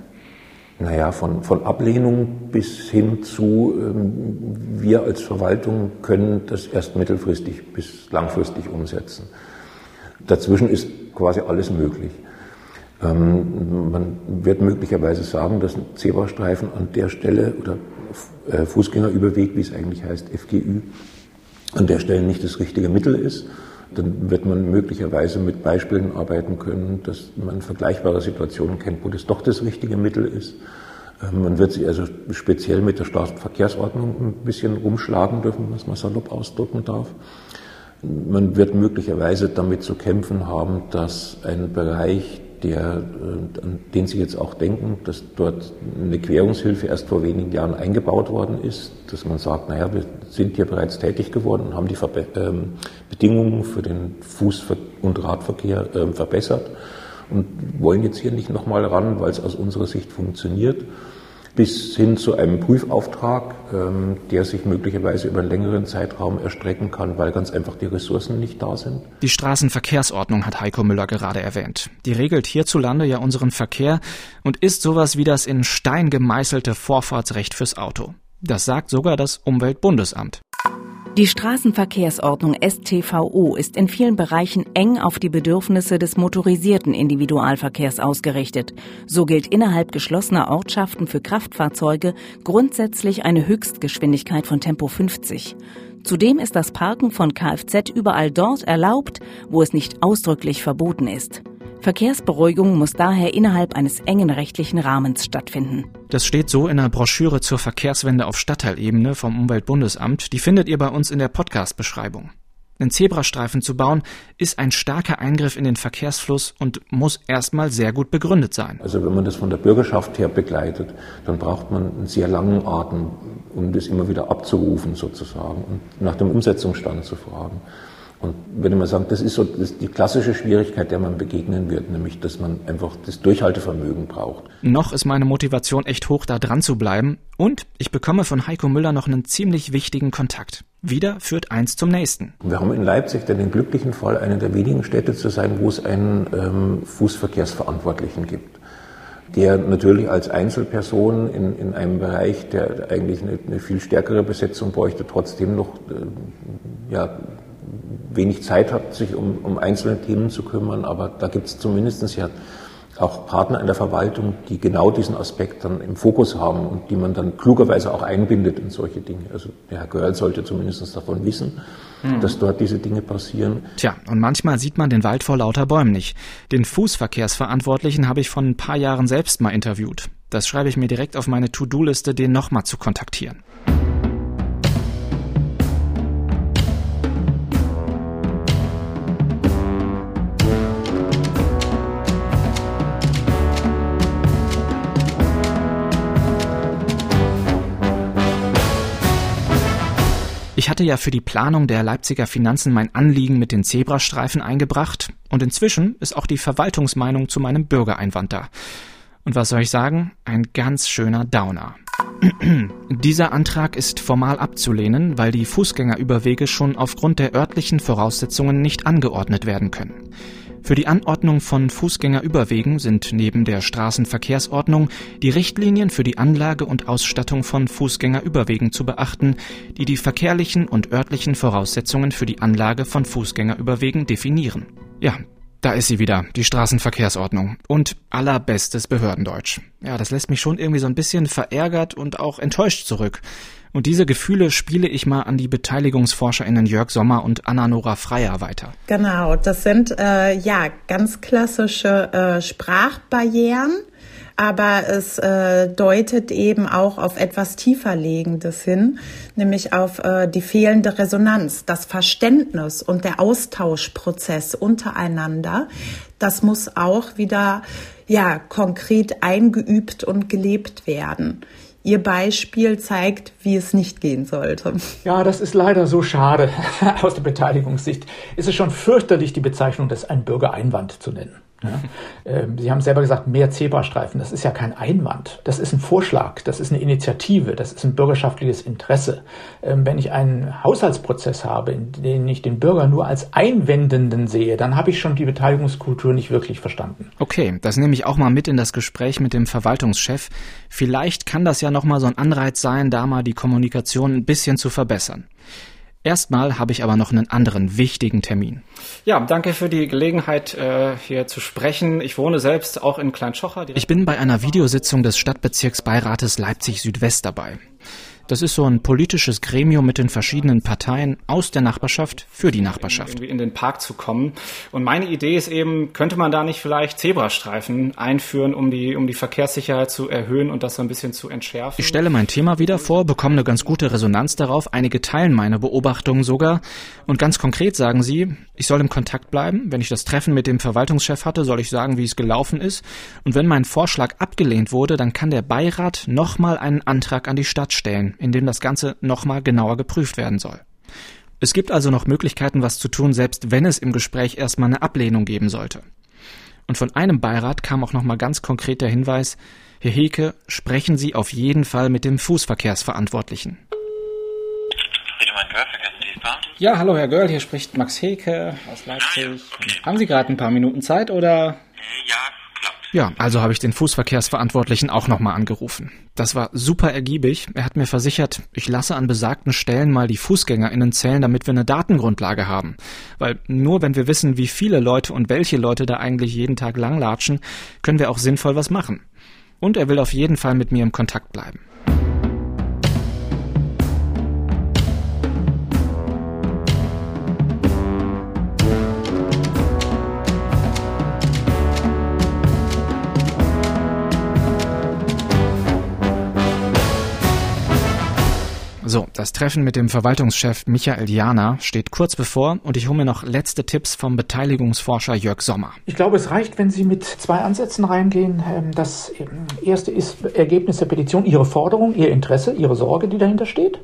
Naja, von, von Ablehnung bis hin zu, ähm, wir als Verwaltung können das erst mittelfristig bis langfristig umsetzen. Dazwischen ist quasi alles möglich. Ähm, man wird möglicherweise sagen, dass ein Zebrastreifen an der Stelle oder äh, Fußgängerüberweg, wie es eigentlich heißt, FGÜ, an der Stelle nicht das richtige Mittel ist. Dann wird man möglicherweise mit Beispielen arbeiten können, dass man vergleichbare Situationen kennt, wo das doch das richtige Mittel ist. Ähm, man wird sich also speziell mit der Straßenverkehrsordnung ein bisschen rumschlagen dürfen, was man salopp ausdrücken darf. Man wird möglicherweise damit zu kämpfen haben, dass ein Bereich der, äh, an den Sie jetzt auch denken, dass dort eine Querungshilfe erst vor wenigen Jahren eingebaut worden ist, dass man sagt, naja, wir sind hier bereits tätig geworden und haben die Verbe ähm, Bedingungen für den Fuß- und Radverkehr ähm, verbessert und wollen jetzt hier nicht nochmal ran, weil es aus unserer Sicht funktioniert bis hin zu einem Prüfauftrag, ähm, der sich möglicherweise über einen längeren Zeitraum erstrecken kann, weil ganz einfach die Ressourcen nicht da sind. Die Straßenverkehrsordnung hat Heiko Müller gerade erwähnt. Die regelt hierzulande ja unseren Verkehr und ist sowas wie das in Stein gemeißelte Vorfahrtsrecht fürs Auto. Das sagt sogar das Umweltbundesamt. Die Straßenverkehrsordnung STVO ist in vielen Bereichen eng auf die Bedürfnisse des motorisierten Individualverkehrs ausgerichtet. So gilt innerhalb geschlossener Ortschaften für Kraftfahrzeuge grundsätzlich eine Höchstgeschwindigkeit von Tempo 50. Zudem ist das Parken von Kfz überall dort erlaubt, wo es nicht ausdrücklich verboten ist. Verkehrsberuhigung muss daher innerhalb eines engen rechtlichen Rahmens stattfinden. Das steht so in der Broschüre zur Verkehrswende auf Stadtteilebene vom Umweltbundesamt. Die findet ihr bei uns in der Podcast-Beschreibung. Einen Zebrastreifen zu bauen, ist ein starker Eingriff in den Verkehrsfluss und muss erstmal sehr gut begründet sein. Also wenn man das von der Bürgerschaft her begleitet, dann braucht man einen sehr langen Atem, um das immer wieder abzurufen sozusagen und nach dem Umsetzungsstand zu fragen. Und würde mal sagen, das ist so das ist die klassische Schwierigkeit, der man begegnen wird, nämlich dass man einfach das Durchhaltevermögen braucht. Noch ist meine Motivation echt hoch, da dran zu bleiben. Und ich bekomme von Heiko Müller noch einen ziemlich wichtigen Kontakt. Wieder führt eins zum nächsten. Wir haben in Leipzig den glücklichen Fall, eine der wenigen Städte zu sein, wo es einen ähm, Fußverkehrsverantwortlichen gibt der natürlich als Einzelperson in, in einem Bereich, der eigentlich eine, eine viel stärkere Besetzung bräuchte, trotzdem noch äh, ja, wenig Zeit hat, sich um, um einzelne Themen zu kümmern. Aber da gibt es zumindest ja auch Partner in der Verwaltung, die genau diesen Aspekt dann im Fokus haben und die man dann klugerweise auch einbindet in solche Dinge. Also der Herr Görl sollte zumindest davon wissen, hm. dass dort diese Dinge passieren. Tja, und manchmal sieht man den Wald vor lauter Bäumen nicht. Den Fußverkehrsverantwortlichen habe ich vor ein paar Jahren selbst mal interviewt. Das schreibe ich mir direkt auf meine To-Do-Liste, den nochmal zu kontaktieren. Ich hatte ja für die Planung der Leipziger Finanzen mein Anliegen mit den Zebrastreifen eingebracht und inzwischen ist auch die Verwaltungsmeinung zu meinem Bürgereinwand da. Und was soll ich sagen? Ein ganz schöner Downer. Dieser Antrag ist formal abzulehnen, weil die Fußgängerüberwege schon aufgrund der örtlichen Voraussetzungen nicht angeordnet werden können. Für die Anordnung von Fußgängerüberwegen sind neben der Straßenverkehrsordnung die Richtlinien für die Anlage und Ausstattung von Fußgängerüberwegen zu beachten, die die verkehrlichen und örtlichen Voraussetzungen für die Anlage von Fußgängerüberwegen definieren. Ja, da ist sie wieder, die Straßenverkehrsordnung. Und allerbestes Behördendeutsch. Ja, das lässt mich schon irgendwie so ein bisschen verärgert und auch enttäuscht zurück. Und diese Gefühle spiele ich mal an die BeteiligungsforscherInnen Jörg Sommer und Anna-Nora Freier weiter. Genau, das sind äh, ja ganz klassische äh, Sprachbarrieren, aber es äh, deutet eben auch auf etwas tieferlegendes hin, nämlich auf äh, die fehlende Resonanz, das Verständnis und der Austauschprozess untereinander. Das muss auch wieder ja konkret eingeübt und gelebt werden. Ihr Beispiel zeigt, wie es nicht gehen sollte. Ja, das ist leider so schade aus der Beteiligungssicht. Es ist schon fürchterlich, die Bezeichnung des ein Bürgereinwand zu nennen. Ja. Ähm, Sie haben selber gesagt, mehr Zebrastreifen. Das ist ja kein Einwand. Das ist ein Vorschlag. Das ist eine Initiative. Das ist ein bürgerschaftliches Interesse. Ähm, wenn ich einen Haushaltsprozess habe, in dem ich den Bürger nur als Einwendenden sehe, dann habe ich schon die Beteiligungskultur nicht wirklich verstanden. Okay, das nehme ich auch mal mit in das Gespräch mit dem Verwaltungschef. Vielleicht kann das ja nochmal so ein Anreiz sein, da mal die Kommunikation ein bisschen zu verbessern. Erstmal habe ich aber noch einen anderen wichtigen Termin. Ja, danke für die Gelegenheit, äh, hier zu sprechen. Ich wohne selbst auch in Kleinschocher. Ich bin bei einer Videositzung des Stadtbezirksbeirates Leipzig Südwest dabei. Das ist so ein politisches Gremium mit den verschiedenen Parteien aus der Nachbarschaft für die Nachbarschaft. In den Park zu kommen. Und meine Idee ist eben, könnte man da nicht vielleicht Zebrastreifen einführen, um die, um die Verkehrssicherheit zu erhöhen und das so ein bisschen zu entschärfen? Ich stelle mein Thema wieder vor, bekomme eine ganz gute Resonanz darauf. Einige teilen meine Beobachtungen sogar. Und ganz konkret sagen sie, ich soll im Kontakt bleiben. Wenn ich das Treffen mit dem Verwaltungschef hatte, soll ich sagen, wie es gelaufen ist. Und wenn mein Vorschlag abgelehnt wurde, dann kann der Beirat nochmal einen Antrag an die Stadt stellen in dem das Ganze nochmal genauer geprüft werden soll. Es gibt also noch Möglichkeiten, was zu tun, selbst wenn es im Gespräch erstmal eine Ablehnung geben sollte. Und von einem Beirat kam auch nochmal ganz konkret der Hinweis, Herr Heke, sprechen Sie auf jeden Fall mit dem Fußverkehrsverantwortlichen. Ja, hallo Herr Görl, hier spricht Max Heke aus Leipzig. Haben Sie gerade ein paar Minuten Zeit oder? Ja, ja, also habe ich den Fußverkehrsverantwortlichen auch nochmal angerufen. Das war super ergiebig. Er hat mir versichert, ich lasse an besagten Stellen mal die FußgängerInnen zählen, damit wir eine Datengrundlage haben. Weil nur wenn wir wissen, wie viele Leute und welche Leute da eigentlich jeden Tag langlatschen, können wir auch sinnvoll was machen. Und er will auf jeden Fall mit mir im Kontakt bleiben. So, das Treffen mit dem Verwaltungschef Michael Jana steht kurz bevor und ich hole mir noch letzte Tipps vom Beteiligungsforscher Jörg Sommer. Ich glaube, es reicht, wenn Sie mit zwei Ansätzen reingehen. Ähm, das ähm, erste ist Ergebnis der Petition, Ihre Forderung, Ihr Interesse, Ihre Sorge, die dahinter steht.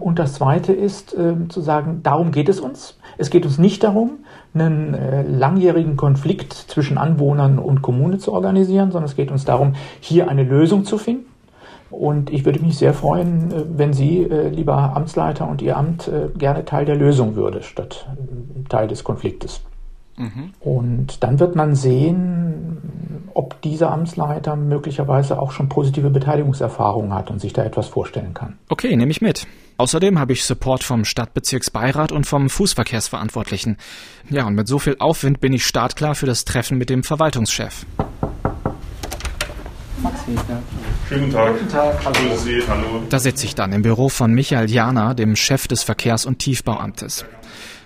Und das zweite ist äh, zu sagen, darum geht es uns. Es geht uns nicht darum, einen äh, langjährigen Konflikt zwischen Anwohnern und Kommune zu organisieren, sondern es geht uns darum, hier eine Lösung zu finden. Und ich würde mich sehr freuen, äh, wenn Sie, äh, lieber Amtsleiter und Ihr Amt, äh, gerne Teil der Lösung würde, statt Teil des Konfliktes. Mhm. Und dann wird man sehen, ob dieser Amtsleiter möglicherweise auch schon positive Beteiligungserfahrungen hat und sich da etwas vorstellen kann. Okay, nehme ich mit. Außerdem habe ich Support vom Stadtbezirksbeirat und vom Fußverkehrsverantwortlichen. Ja, und mit so viel Aufwind bin ich startklar für das Treffen mit dem Verwaltungschef. Maxi, ja. Schönen guten Tag. Guten Tag. Hallo. Sie. Hallo. Da sitze ich dann im Büro von Michael Jana, dem Chef des Verkehrs- und Tiefbauamtes.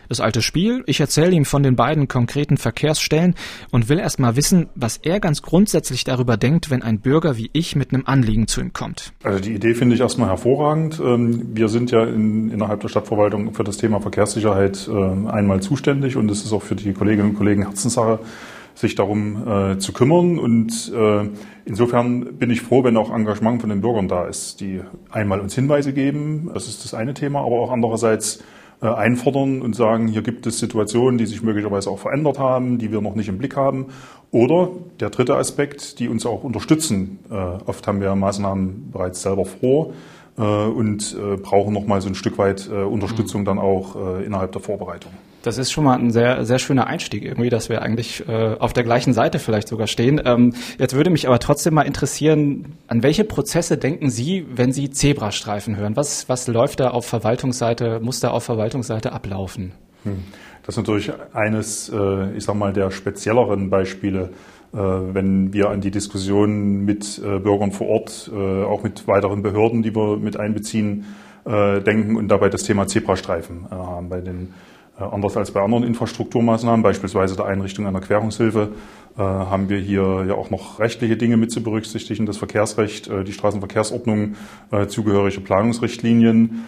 Das alte Spiel, ich erzähle ihm von den beiden konkreten Verkehrsstellen und will erst mal wissen, was er ganz grundsätzlich darüber denkt, wenn ein Bürger wie ich mit einem Anliegen zu ihm kommt. Also die Idee finde ich erstmal hervorragend. Ähm, wir sind ja in, innerhalb der Stadtverwaltung für das Thema Verkehrssicherheit äh, einmal zuständig und es ist auch für die Kolleginnen und Kollegen Herzenssache, sich darum äh, zu kümmern. Und äh, insofern bin ich froh, wenn auch Engagement von den Bürgern da ist, die einmal uns Hinweise geben. Das ist das eine Thema, aber auch andererseits äh, einfordern und sagen, hier gibt es Situationen, die sich möglicherweise auch verändert haben, die wir noch nicht im Blick haben. Oder der dritte Aspekt, die uns auch unterstützen. Äh, oft haben wir Maßnahmen bereits selber vor äh, und äh, brauchen noch mal so ein Stück weit äh, Unterstützung dann auch innerhalb der Vorbereitung. Das ist schon mal ein sehr, sehr schöner Einstieg irgendwie, dass wir eigentlich äh, auf der gleichen Seite vielleicht sogar stehen. Ähm, jetzt würde mich aber trotzdem mal interessieren, an welche Prozesse denken Sie, wenn Sie Zebrastreifen hören? Was, was läuft da auf Verwaltungsseite, muss da auf Verwaltungsseite ablaufen? Hm. Das ist natürlich eines, äh, ich sag mal, der spezielleren Beispiele, äh, wenn wir an die Diskussion mit äh, Bürgern vor Ort, auch mit weiteren Behörden, die wir mit einbeziehen, denken und dabei das Thema Zebrastreifen haben. Bei den anders als bei anderen Infrastrukturmaßnahmen, beispielsweise der Einrichtung einer Querungshilfe, äh, haben wir hier ja auch noch rechtliche Dinge mit zu berücksichtigen, das Verkehrsrecht, äh, die Straßenverkehrsordnung, zugehörige Planungsrichtlinien,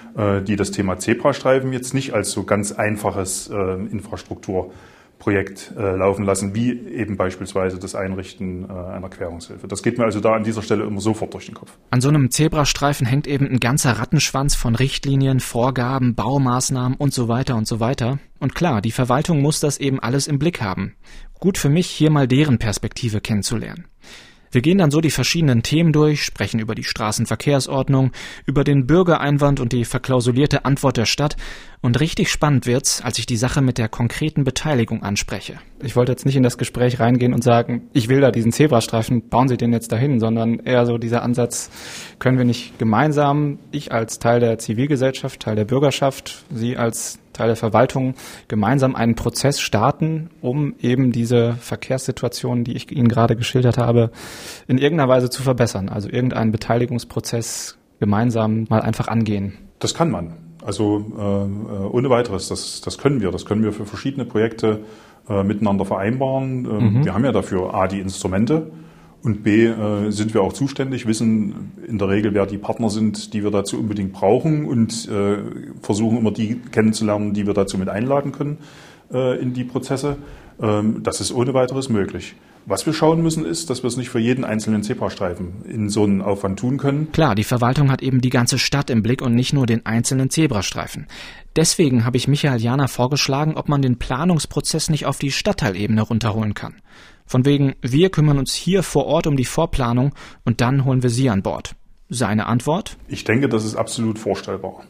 die das Thema Zebrastreifen jetzt nicht als so ganz einfaches Infrastruktur Projekt äh, laufen lassen, wie eben beispielsweise das Einrichten äh, einer Querungshilfe. Das geht mir also da an dieser Stelle immer sofort durch den Kopf. An so einem Zebrastreifen hängt eben ein ganzer Rattenschwanz von Richtlinien, Vorgaben, Baumaßnahmen und so weiter und so weiter. Und klar, die Verwaltung muss das eben alles im Blick haben. Gut für mich, hier mal deren Perspektive kennenzulernen. Wir gehen dann so die verschiedenen Themen durch, sprechen über die Straßenverkehrsordnung, über den Bürgereinwand und die verklausulierte Antwort der Stadt. Und richtig spannend wird's, als ich die Sache mit der konkreten Beteiligung anspreche. Ich wollte jetzt nicht in das Gespräch reingehen und sagen, ich will da diesen Zebrastreifen, bauen Sie den jetzt dahin, sondern eher so dieser Ansatz, können wir nicht gemeinsam, ich als Teil der Zivilgesellschaft, Teil der Bürgerschaft, Sie als Teil der Verwaltung gemeinsam einen Prozess starten, um eben diese Verkehrssituation, die ich Ihnen gerade geschildert habe, in irgendeiner Weise zu verbessern. Also irgendeinen Beteiligungsprozess gemeinsam mal einfach angehen. Das kann man. Also äh, ohne weiteres, das, das können wir. Das können wir für verschiedene Projekte äh, miteinander vereinbaren. Ähm, mhm. Wir haben ja dafür A, die Instrumente und B, äh, sind wir auch zuständig, wissen in der Regel, wer die Partner sind, die wir dazu unbedingt brauchen und äh, versuchen immer die kennenzulernen, die wir dazu mit einladen können äh, in die Prozesse. Ähm, das ist ohne weiteres möglich. Was wir schauen müssen, ist, dass wir es nicht für jeden einzelnen Zebrastreifen in so einen Aufwand tun können. Klar, die Verwaltung hat eben die ganze Stadt im Blick und nicht nur den einzelnen Zebrastreifen. Deswegen habe ich Michael Jana vorgeschlagen, ob man den Planungsprozess nicht auf die Stadtteilebene runterholen kann. Von wegen, wir kümmern uns hier vor Ort um die Vorplanung und dann holen wir Sie an Bord. Seine Antwort? Ich denke, das ist absolut vorstellbar.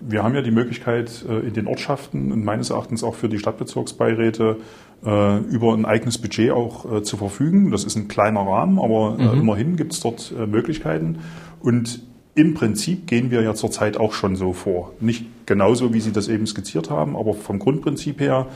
Wir haben ja die Möglichkeit, äh, in den Ortschaften und meines Erachtens auch für die Stadtbezirksbeiräte äh, über ein eigenes Budget auch äh, zu verfügen. Das ist ein kleiner Rahmen, aber mhm. immerhin gibt es dort Möglichkeiten. Und im Prinzip gehen wir ja zurzeit auch schon so vor. Nicht genauso, wie Sie das eben skizziert haben, aber vom Grundprinzip her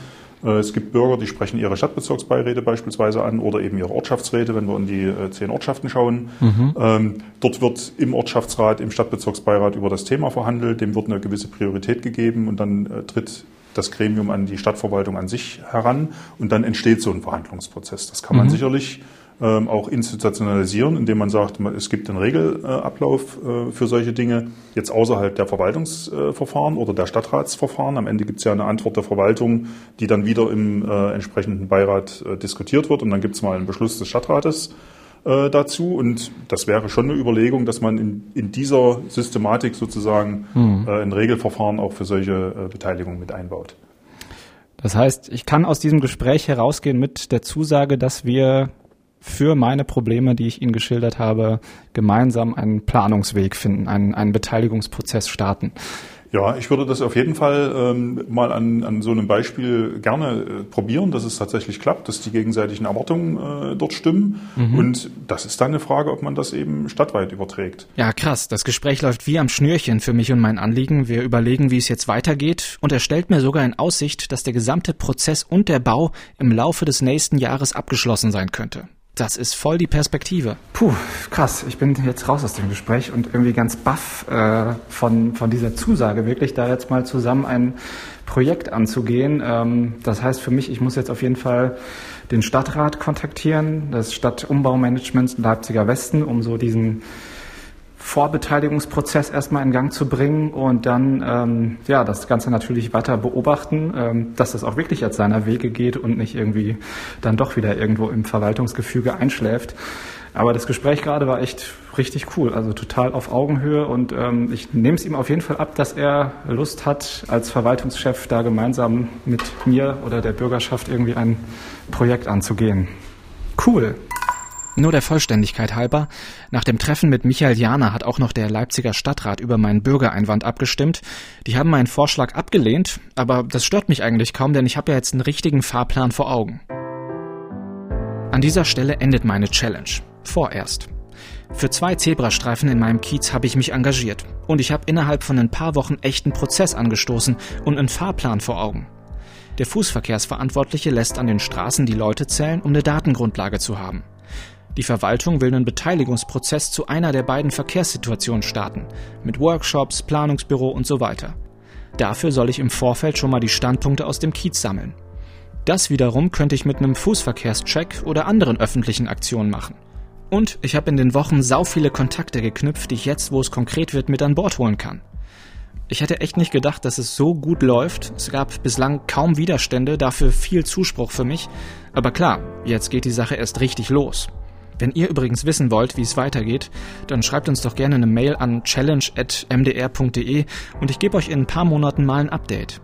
es gibt Bürger, die sprechen ihre Stadtbezirksbeiräte beispielsweise an oder eben ihre Ortschaftsräte, wenn wir in die äh, zehn Ortschaften schauen. Mhm. Ähm, dort wird im Ortschaftsrat, im Stadtbezirksbeirat über das Thema verhandelt, dem wird eine gewisse Priorität gegeben und dann äh, tritt das Gremium an die Stadtverwaltung an sich heran und dann entsteht so ein Verhandlungsprozess. Das kann man mhm. sicherlich ähm, auch institutionalisieren, indem man sagt, es gibt einen Regelablauf äh, für solche Dinge, jetzt außerhalb der Verwaltungsverfahren oder der Stadtratsverfahren. Am Ende gibt es ja eine Antwort der Verwaltung, die dann wieder im äh, entsprechenden Beirat äh, diskutiert wird und dann gibt es mal einen Beschluss des Stadtrates äh, dazu. Und das wäre schon eine Überlegung, dass man in, in dieser Systematik sozusagen hm. äh, ein Regelverfahren auch für solche äh, Beteiligungen mit einbaut. Das heißt, ich kann aus diesem Gespräch herausgehen mit der Zusage, dass wir für meine Probleme, die ich Ihnen geschildert habe, gemeinsam einen Planungsweg finden, einen, einen Beteiligungsprozess starten. Ja, ich würde das auf jeden Fall ähm, mal an, an so einem Beispiel gerne äh, probieren, dass es tatsächlich klappt, dass die gegenseitigen Erwartungen äh, dort stimmen. Mhm. Und das ist dann eine Frage, ob man das eben stadtweit überträgt. Ja, krass. Das Gespräch läuft wie am Schnürchen für mich und mein Anliegen. Wir überlegen, wie es jetzt weitergeht. Und er stellt mir sogar in Aussicht, dass der gesamte Prozess und der Bau im Laufe des nächsten Jahres abgeschlossen sein könnte. Das ist voll die Perspektive. Puh, krass. Ich bin jetzt raus aus dem Gespräch und irgendwie ganz baff äh, von, von dieser Zusage, wirklich da jetzt mal zusammen ein Projekt anzugehen. Ähm, das heißt für mich, ich muss jetzt auf jeden Fall den Stadtrat kontaktieren, das Stadtumbaumanagement Leipziger Westen, um so diesen Vorbeteiligungsprozess erstmal in Gang zu bringen und dann ähm, ja das Ganze natürlich weiter beobachten, ähm, dass das auch wirklich jetzt seiner Wege geht und nicht irgendwie dann doch wieder irgendwo im Verwaltungsgefüge einschläft. Aber das Gespräch gerade war echt richtig cool, also total auf Augenhöhe und ähm, ich nehme es ihm auf jeden Fall ab, dass er Lust hat, als Verwaltungschef da gemeinsam mit mir oder der Bürgerschaft irgendwie ein Projekt anzugehen. Cool. Nur der Vollständigkeit halber, nach dem Treffen mit Michael Jana hat auch noch der Leipziger Stadtrat über meinen Bürgereinwand abgestimmt. Die haben meinen Vorschlag abgelehnt, aber das stört mich eigentlich kaum, denn ich habe ja jetzt einen richtigen Fahrplan vor Augen. An dieser Stelle endet meine Challenge. Vorerst. Für zwei Zebrastreifen in meinem Kiez habe ich mich engagiert und ich habe innerhalb von ein paar Wochen echten Prozess angestoßen und einen Fahrplan vor Augen. Der Fußverkehrsverantwortliche lässt an den Straßen die Leute zählen, um eine Datengrundlage zu haben. Die Verwaltung will einen Beteiligungsprozess zu einer der beiden Verkehrssituationen starten, mit Workshops, Planungsbüro und so weiter. Dafür soll ich im Vorfeld schon mal die Standpunkte aus dem Kiez sammeln. Das wiederum könnte ich mit einem Fußverkehrscheck oder anderen öffentlichen Aktionen machen. Und ich habe in den Wochen sau viele Kontakte geknüpft, die ich jetzt, wo es konkret wird, mit an Bord holen kann. Ich hätte echt nicht gedacht, dass es so gut läuft. Es gab bislang kaum Widerstände, dafür viel Zuspruch für mich. Aber klar, jetzt geht die Sache erst richtig los. Wenn ihr übrigens wissen wollt, wie es weitergeht, dann schreibt uns doch gerne eine Mail an challenge.mdr.de und ich gebe euch in ein paar Monaten mal ein Update.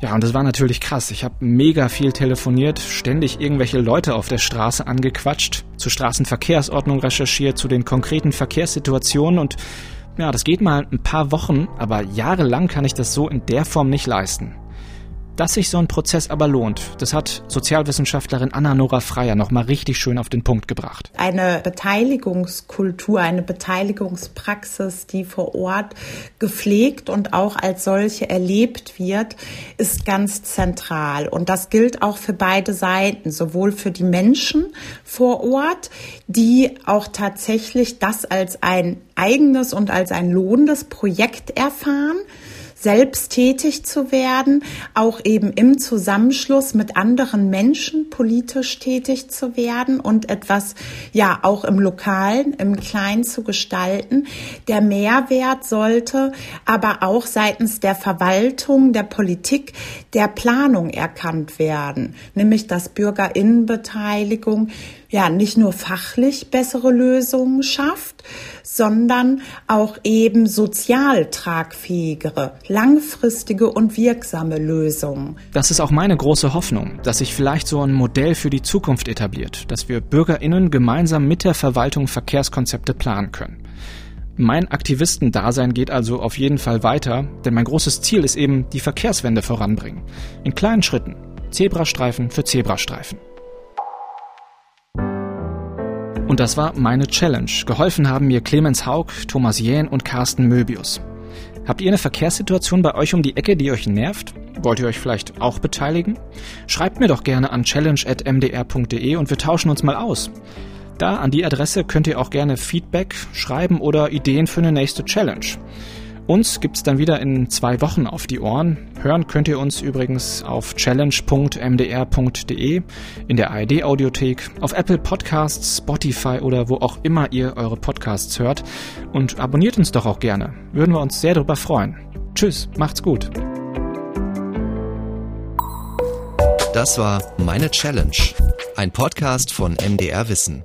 Ja, und das war natürlich krass. Ich habe mega viel telefoniert, ständig irgendwelche Leute auf der Straße angequatscht, zur Straßenverkehrsordnung recherchiert, zu den konkreten Verkehrssituationen und ja, das geht mal ein paar Wochen, aber jahrelang kann ich das so in der Form nicht leisten. Dass sich so ein Prozess aber lohnt, das hat Sozialwissenschaftlerin Anna-Nora Freier nochmal richtig schön auf den Punkt gebracht. Eine Beteiligungskultur, eine Beteiligungspraxis, die vor Ort gepflegt und auch als solche erlebt wird, ist ganz zentral. Und das gilt auch für beide Seiten, sowohl für die Menschen vor Ort, die auch tatsächlich das als ein eigenes und als ein lohnendes Projekt erfahren, selbst tätig zu werden, auch eben im Zusammenschluss mit anderen Menschen politisch tätig zu werden und etwas ja auch im Lokalen, im Kleinen zu gestalten. Der Mehrwert sollte aber auch seitens der Verwaltung, der Politik, der Planung erkannt werden, nämlich dass Bürgerinnenbeteiligung ja nicht nur fachlich bessere Lösungen schafft, sondern auch eben sozial tragfähigere, langfristige und wirksame Lösungen. Das ist auch meine große Hoffnung, dass sich vielleicht so ein Modell für die Zukunft etabliert, dass wir Bürgerinnen gemeinsam mit der Verwaltung Verkehrskonzepte planen können. Mein Aktivistendasein geht also auf jeden Fall weiter, denn mein großes Ziel ist eben die Verkehrswende voranbringen. In kleinen Schritten. Zebrastreifen für Zebrastreifen. Und das war meine Challenge. Geholfen haben mir Clemens Haug, Thomas Jähn und Carsten Möbius. Habt ihr eine Verkehrssituation bei euch um die Ecke, die euch nervt? Wollt ihr euch vielleicht auch beteiligen? Schreibt mir doch gerne an challenge.mdr.de und wir tauschen uns mal aus. Da an die Adresse könnt ihr auch gerne Feedback schreiben oder Ideen für eine nächste Challenge. Uns gibt's dann wieder in zwei Wochen auf die Ohren. Hören könnt ihr uns übrigens auf challenge.mdr.de, in der ARD-Audiothek, auf Apple Podcasts, Spotify oder wo auch immer ihr eure Podcasts hört. Und abonniert uns doch auch gerne. Würden wir uns sehr darüber freuen. Tschüss, macht's gut. Das war Meine Challenge, ein Podcast von MDR Wissen.